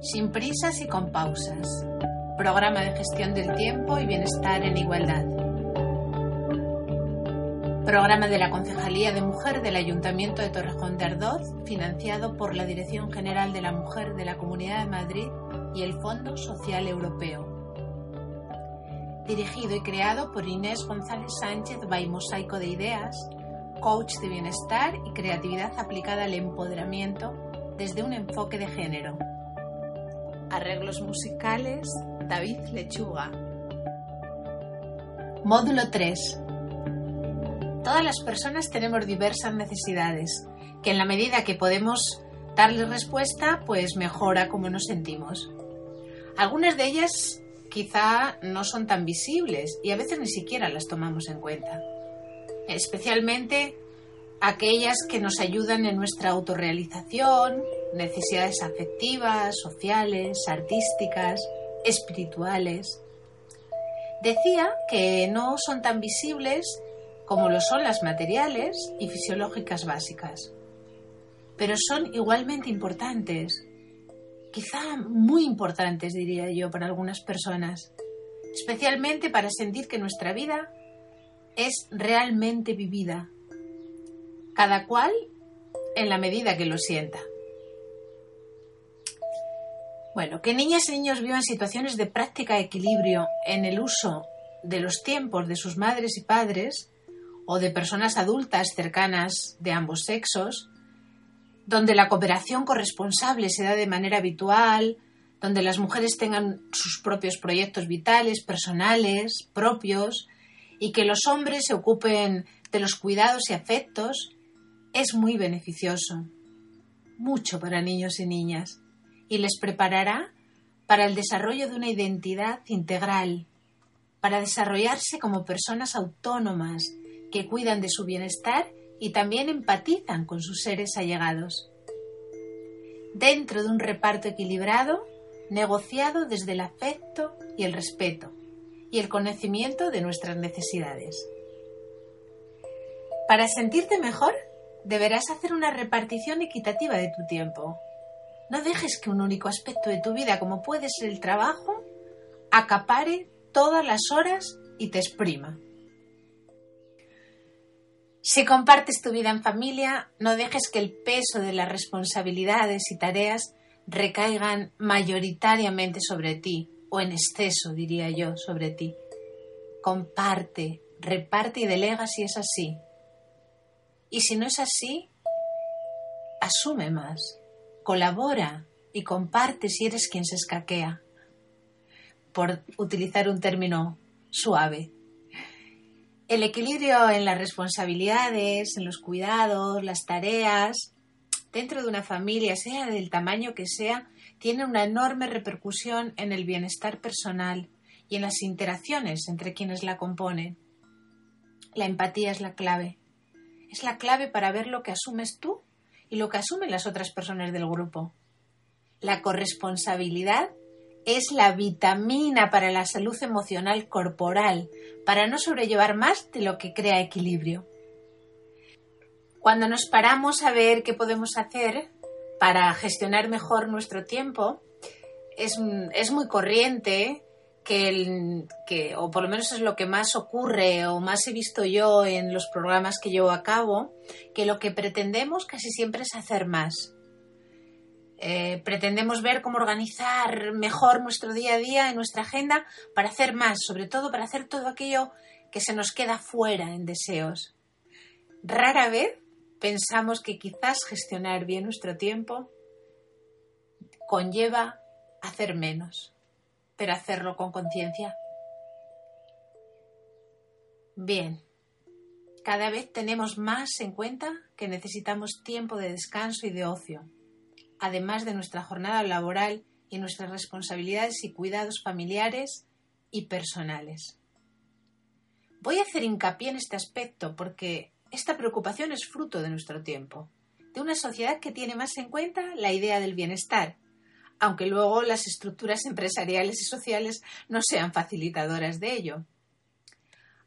Sin prisas y con pausas. Programa de gestión del tiempo y bienestar en igualdad. Programa de la Concejalía de Mujer del Ayuntamiento de Torrejón de Ardoz, financiado por la Dirección General de la Mujer de la Comunidad de Madrid y el Fondo Social Europeo. Dirigido y creado por Inés González Sánchez by Mosaico de Ideas, coach de bienestar y creatividad aplicada al empoderamiento desde un enfoque de género. Arreglos musicales, David Lechuga. Módulo 3. Todas las personas tenemos diversas necesidades, que en la medida que podemos darles respuesta, pues mejora cómo nos sentimos. Algunas de ellas quizá no son tan visibles y a veces ni siquiera las tomamos en cuenta. Especialmente aquellas que nos ayudan en nuestra autorrealización, necesidades afectivas, sociales, artísticas, espirituales. Decía que no son tan visibles como lo son las materiales y fisiológicas básicas, pero son igualmente importantes, quizá muy importantes diría yo para algunas personas, especialmente para sentir que nuestra vida es realmente vivida, cada cual en la medida que lo sienta. Bueno, que niñas y niños vivan situaciones de práctica equilibrio en el uso de los tiempos de sus madres y padres o de personas adultas cercanas de ambos sexos, donde la cooperación corresponsable se da de manera habitual, donde las mujeres tengan sus propios proyectos vitales, personales, propios, y que los hombres se ocupen de los cuidados y afectos, es muy beneficioso, mucho para niños y niñas y les preparará para el desarrollo de una identidad integral, para desarrollarse como personas autónomas que cuidan de su bienestar y también empatizan con sus seres allegados. Dentro de un reparto equilibrado, negociado desde el afecto y el respeto y el conocimiento de nuestras necesidades. Para sentirte mejor, deberás hacer una repartición equitativa de tu tiempo, no dejes que un único aspecto de tu vida, como puede ser el trabajo, acapare todas las horas y te exprima. Si compartes tu vida en familia, no dejes que el peso de las responsabilidades y tareas recaigan mayoritariamente sobre ti, o en exceso, diría yo, sobre ti. Comparte, reparte y delega si es así. Y si no es así, asume más colabora y comparte si eres quien se escaquea, por utilizar un término suave. El equilibrio en las responsabilidades, en los cuidados, las tareas, dentro de una familia, sea del tamaño que sea, tiene una enorme repercusión en el bienestar personal y en las interacciones entre quienes la componen. La empatía es la clave. Es la clave para ver lo que asumes tú y lo que asumen las otras personas del grupo. La corresponsabilidad es la vitamina para la salud emocional corporal, para no sobrellevar más de lo que crea equilibrio. Cuando nos paramos a ver qué podemos hacer para gestionar mejor nuestro tiempo, es, es muy corriente que, o por lo menos es lo que más ocurre o más he visto yo en los programas que llevo a cabo, que lo que pretendemos casi siempre es hacer más. Eh, pretendemos ver cómo organizar mejor nuestro día a día en nuestra agenda para hacer más, sobre todo para hacer todo aquello que se nos queda fuera en deseos. Rara vez pensamos que quizás gestionar bien nuestro tiempo conlleva hacer menos pero hacerlo con conciencia. Bien, cada vez tenemos más en cuenta que necesitamos tiempo de descanso y de ocio, además de nuestra jornada laboral y nuestras responsabilidades y cuidados familiares y personales. Voy a hacer hincapié en este aspecto porque esta preocupación es fruto de nuestro tiempo, de una sociedad que tiene más en cuenta la idea del bienestar, aunque luego las estructuras empresariales y sociales no sean facilitadoras de ello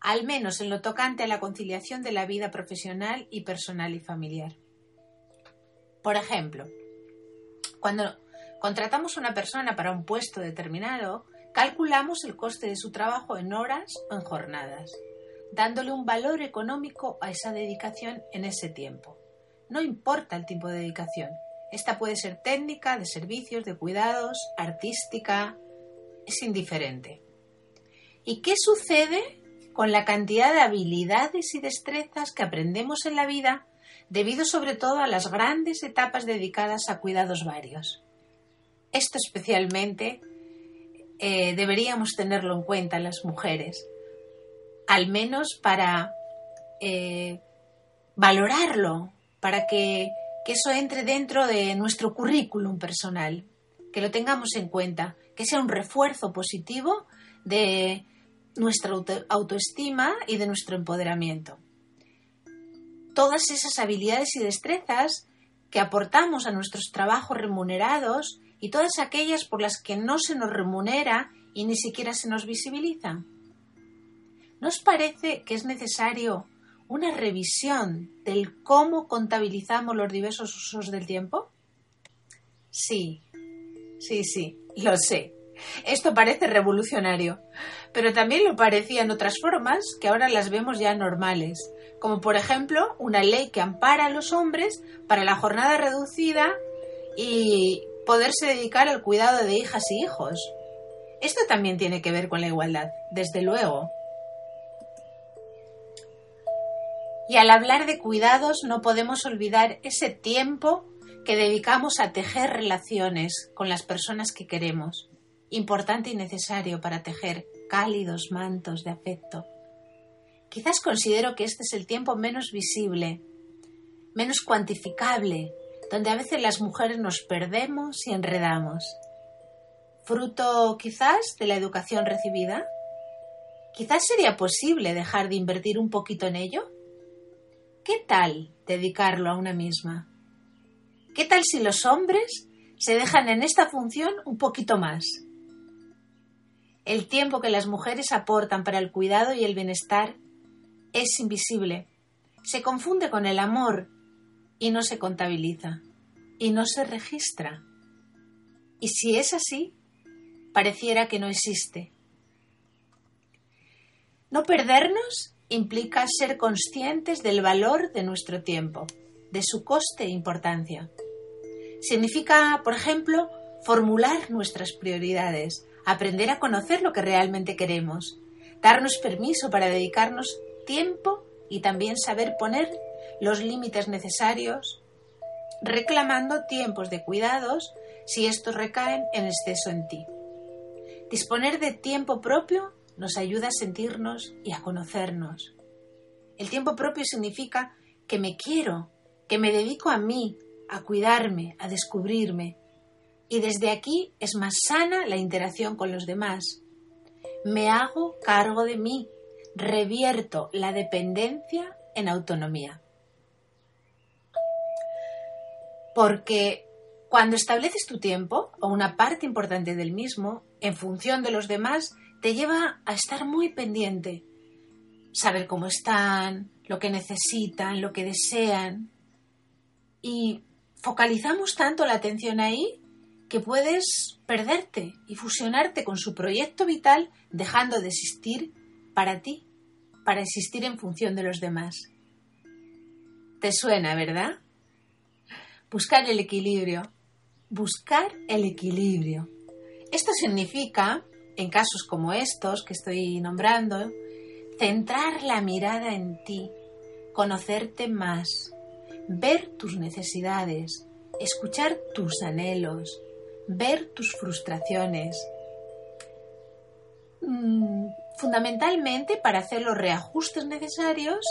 al menos en lo tocante a la conciliación de la vida profesional y personal y familiar. Por ejemplo, cuando contratamos a una persona para un puesto determinado, calculamos el coste de su trabajo en horas o en jornadas, dándole un valor económico a esa dedicación en ese tiempo. No importa el tipo de dedicación. Esta puede ser técnica, de servicios, de cuidados, artística, es indiferente. ¿Y qué sucede con la cantidad de habilidades y destrezas que aprendemos en la vida, debido sobre todo a las grandes etapas dedicadas a cuidados varios. Esto especialmente eh, deberíamos tenerlo en cuenta las mujeres, al menos para eh, valorarlo, para que, que eso entre dentro de nuestro currículum personal, que lo tengamos en cuenta, que sea un refuerzo positivo de nuestra autoestima y de nuestro empoderamiento. Todas esas habilidades y destrezas que aportamos a nuestros trabajos remunerados y todas aquellas por las que no se nos remunera y ni siquiera se nos visibiliza. ¿No os parece que es necesario una revisión del cómo contabilizamos los diversos usos del tiempo? Sí, sí, sí, lo sé. Esto parece revolucionario, pero también lo parecía en otras formas que ahora las vemos ya normales, como por ejemplo una ley que ampara a los hombres para la jornada reducida y poderse dedicar al cuidado de hijas y hijos. Esto también tiene que ver con la igualdad, desde luego. Y al hablar de cuidados no podemos olvidar ese tiempo que dedicamos a tejer relaciones con las personas que queremos importante y necesario para tejer cálidos mantos de afecto. Quizás considero que este es el tiempo menos visible, menos cuantificable, donde a veces las mujeres nos perdemos y enredamos. ¿Fruto quizás de la educación recibida? ¿Quizás sería posible dejar de invertir un poquito en ello? ¿Qué tal dedicarlo a una misma? ¿Qué tal si los hombres se dejan en esta función un poquito más? El tiempo que las mujeres aportan para el cuidado y el bienestar es invisible. Se confunde con el amor y no se contabiliza y no se registra. Y si es así, pareciera que no existe. No perdernos implica ser conscientes del valor de nuestro tiempo, de su coste e importancia. Significa, por ejemplo, formular nuestras prioridades, aprender a conocer lo que realmente queremos, darnos permiso para dedicarnos tiempo y también saber poner los límites necesarios, reclamando tiempos de cuidados si estos recaen en exceso en ti. Disponer de tiempo propio nos ayuda a sentirnos y a conocernos. El tiempo propio significa que me quiero, que me dedico a mí, a cuidarme, a descubrirme, y desde aquí es más sana la interacción con los demás. Me hago cargo de mí, revierto la dependencia en autonomía. Porque cuando estableces tu tiempo o una parte importante del mismo en función de los demás, te lleva a estar muy pendiente, saber cómo están, lo que necesitan, lo que desean. Y focalizamos tanto la atención ahí que puedes perderte y fusionarte con su proyecto vital dejando de existir para ti, para existir en función de los demás. ¿Te suena, verdad? Buscar el equilibrio. Buscar el equilibrio. Esto significa, en casos como estos que estoy nombrando, centrar la mirada en ti, conocerte más, ver tus necesidades, escuchar tus anhelos, ver tus frustraciones, mm, fundamentalmente para hacer los reajustes necesarios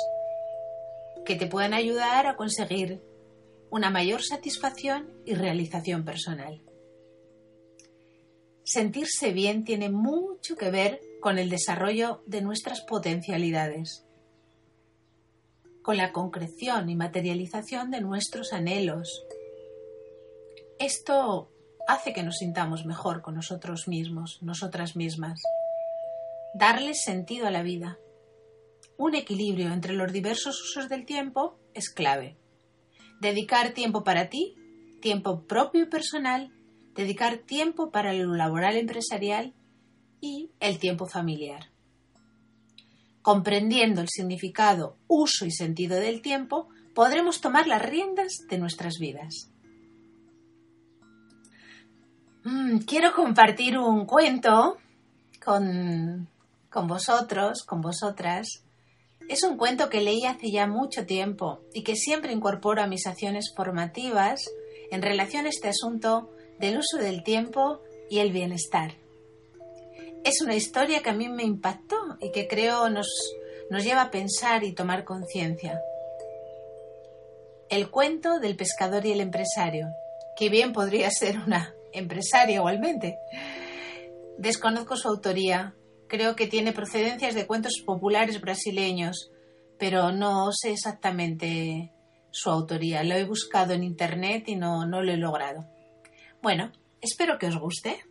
que te puedan ayudar a conseguir una mayor satisfacción y realización personal. Sentirse bien tiene mucho que ver con el desarrollo de nuestras potencialidades, con la concreción y materialización de nuestros anhelos. Esto hace que nos sintamos mejor con nosotros mismos, nosotras mismas. Darle sentido a la vida. Un equilibrio entre los diversos usos del tiempo es clave. Dedicar tiempo para ti, tiempo propio y personal, dedicar tiempo para lo laboral empresarial y el tiempo familiar. Comprendiendo el significado, uso y sentido del tiempo, podremos tomar las riendas de nuestras vidas. Mm, quiero compartir un cuento con, con vosotros, con vosotras. Es un cuento que leí hace ya mucho tiempo y que siempre incorporo a mis acciones formativas en relación a este asunto del uso del tiempo y el bienestar es una historia que a mí me impactó y que creo nos, nos lleva a pensar y tomar conciencia. El cuento del pescador y el empresario, que bien podría ser una empresaria igualmente. Desconozco su autoría, creo que tiene procedencias de cuentos populares brasileños, pero no sé exactamente su autoría. Lo he buscado en internet y no, no lo he logrado. Bueno, espero que os guste.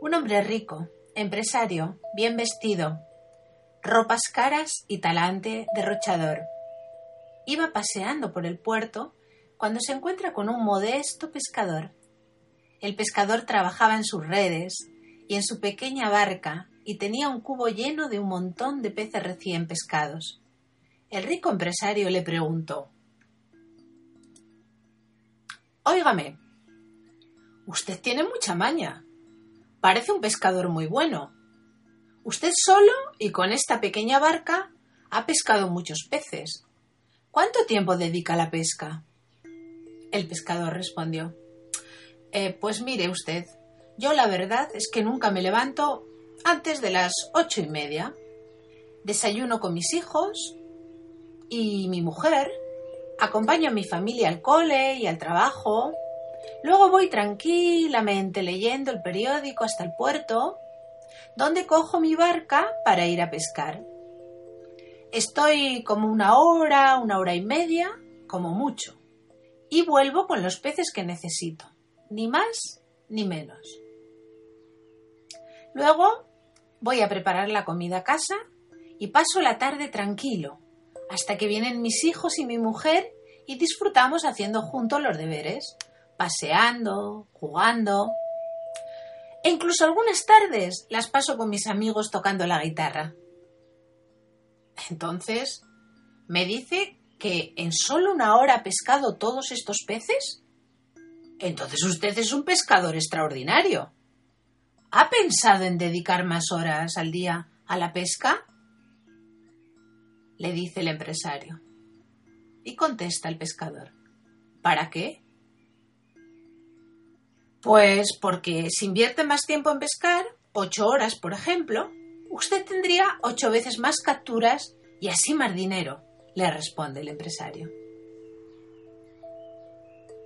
Un hombre rico, empresario, bien vestido, ropas caras y talante derrochador. Iba paseando por el puerto cuando se encuentra con un modesto pescador. El pescador trabajaba en sus redes y en su pequeña barca y tenía un cubo lleno de un montón de peces recién pescados. El rico empresario le preguntó Óigame, usted tiene mucha maña. Parece un pescador muy bueno. Usted solo y con esta pequeña barca ha pescado muchos peces. ¿Cuánto tiempo dedica a la pesca? El pescador respondió eh, Pues mire usted, yo la verdad es que nunca me levanto antes de las ocho y media. Desayuno con mis hijos y mi mujer. Acompaño a mi familia al cole y al trabajo. Luego voy tranquilamente leyendo el periódico hasta el puerto, donde cojo mi barca para ir a pescar. Estoy como una hora, una hora y media, como mucho, y vuelvo con los peces que necesito, ni más ni menos. Luego voy a preparar la comida a casa y paso la tarde tranquilo, hasta que vienen mis hijos y mi mujer y disfrutamos haciendo juntos los deberes, paseando, jugando. E incluso algunas tardes las paso con mis amigos tocando la guitarra. Entonces, ¿me dice que en solo una hora ha pescado todos estos peces? Entonces usted es un pescador extraordinario. ¿Ha pensado en dedicar más horas al día a la pesca? Le dice el empresario. Y contesta el pescador. ¿Para qué? Pues porque si invierte más tiempo en pescar, ocho horas por ejemplo, usted tendría ocho veces más capturas y así más dinero, le responde el empresario.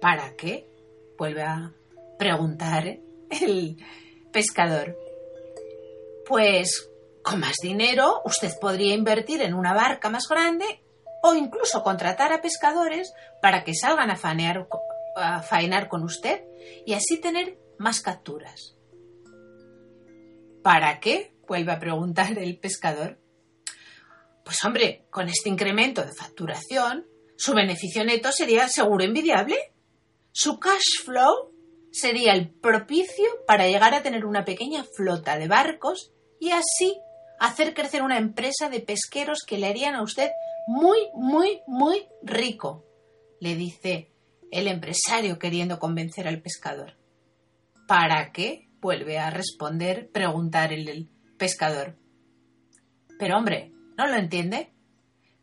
¿Para qué? vuelve a preguntar el pescador. Pues con más dinero usted podría invertir en una barca más grande o incluso contratar a pescadores para que salgan a faenar con usted y así tener más capturas. ¿Para qué? vuelve a preguntar el pescador. Pues hombre, con este incremento de facturación, su beneficio neto sería seguro envidiable. Su cash flow sería el propicio para llegar a tener una pequeña flota de barcos y así hacer crecer una empresa de pesqueros que le harían a usted muy, muy, muy rico, le dice el empresario queriendo convencer al pescador. ¿Para qué? vuelve a responder, preguntar el, pescador. Pero hombre, ¿no lo entiende?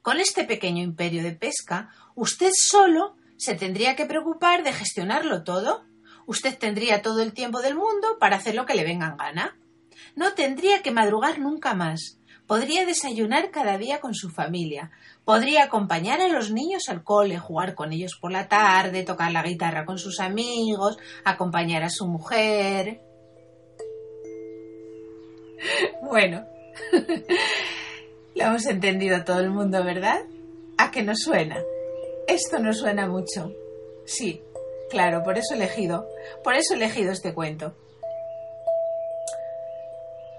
Con este pequeño imperio de pesca, usted solo se tendría que preocupar de gestionarlo todo. Usted tendría todo el tiempo del mundo para hacer lo que le venga en gana. No tendría que madrugar nunca más. Podría desayunar cada día con su familia. Podría acompañar a los niños al cole, jugar con ellos por la tarde, tocar la guitarra con sus amigos, acompañar a su mujer. Bueno, lo hemos entendido todo el mundo, ¿verdad? ¿A qué nos suena? Esto nos suena mucho. Sí, claro, por eso he elegido, por eso he elegido este cuento.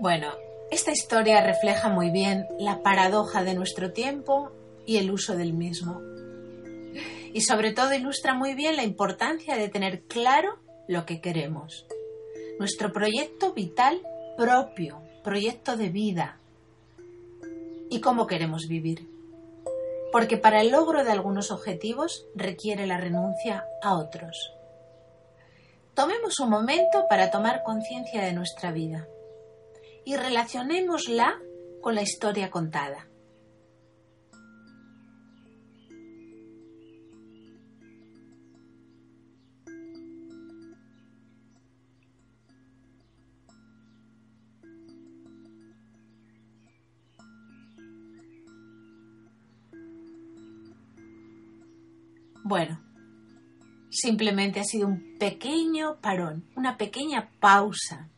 Bueno, esta historia refleja muy bien la paradoja de nuestro tiempo y el uso del mismo. Y sobre todo ilustra muy bien la importancia de tener claro lo que queremos. Nuestro proyecto vital propio, proyecto de vida. Y cómo queremos vivir. Porque para el logro de algunos objetivos requiere la renuncia a otros. Tomemos un momento para tomar conciencia de nuestra vida y relacionémosla con la historia contada. Bueno, simplemente ha sido un pequeño parón, una pequeña pausa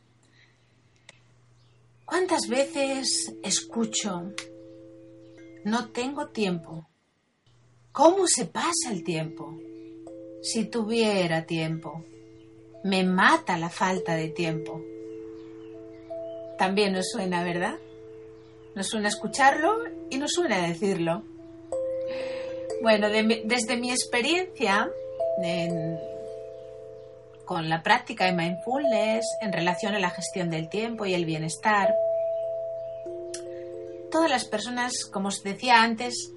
¿Cuántas veces escucho, no tengo tiempo? ¿Cómo se pasa el tiempo? Si tuviera tiempo, me mata la falta de tiempo. También nos suena, ¿verdad? Nos suena escucharlo y nos suena decirlo. Bueno, desde mi experiencia en, con la práctica de mindfulness en relación a la gestión del tiempo y el bienestar. Todas las personas, como os decía antes,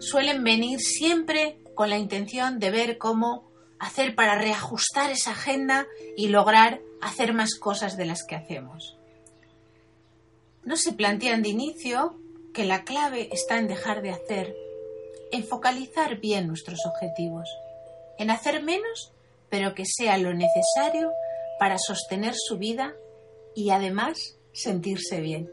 suelen venir siempre con la intención de ver cómo hacer para reajustar esa agenda y lograr hacer más cosas de las que hacemos. No se plantean de inicio que la clave está en dejar de hacer, en focalizar bien nuestros objetivos, en hacer menos pero que sea lo necesario para sostener su vida y además sentirse bien.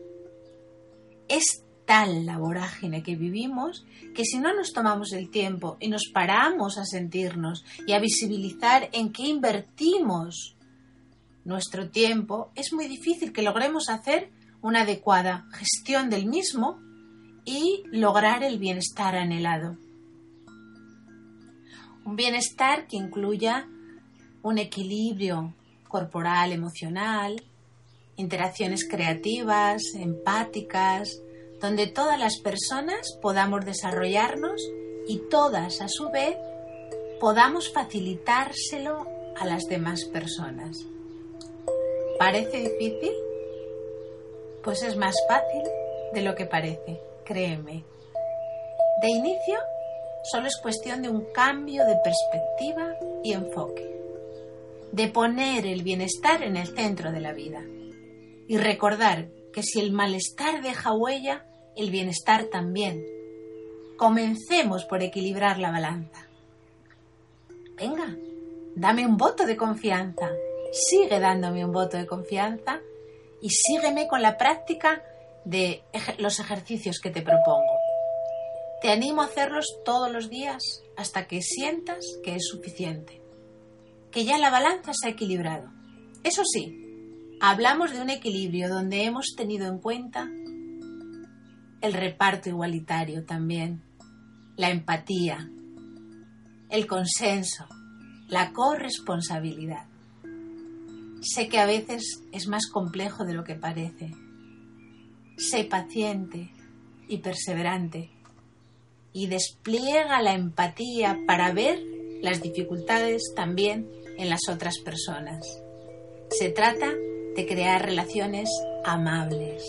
Es tal la vorágine que vivimos que si no nos tomamos el tiempo y nos paramos a sentirnos y a visibilizar en qué invertimos nuestro tiempo, es muy difícil que logremos hacer una adecuada gestión del mismo y lograr el bienestar anhelado. Un bienestar que incluya un equilibrio corporal, emocional, interacciones creativas, empáticas, donde todas las personas podamos desarrollarnos y todas a su vez podamos facilitárselo a las demás personas. ¿Parece difícil? Pues es más fácil de lo que parece, créeme. De inicio, solo es cuestión de un cambio de perspectiva y enfoque de poner el bienestar en el centro de la vida y recordar que si el malestar deja huella, el bienestar también. Comencemos por equilibrar la balanza. Venga, dame un voto de confianza, sigue dándome un voto de confianza y sígueme con la práctica de los ejercicios que te propongo. Te animo a hacerlos todos los días hasta que sientas que es suficiente que ya la balanza se ha equilibrado. Eso sí, hablamos de un equilibrio donde hemos tenido en cuenta el reparto igualitario también, la empatía, el consenso, la corresponsabilidad. Sé que a veces es más complejo de lo que parece. Sé paciente y perseverante y despliega la empatía para ver las dificultades también en las otras personas. Se trata de crear relaciones amables,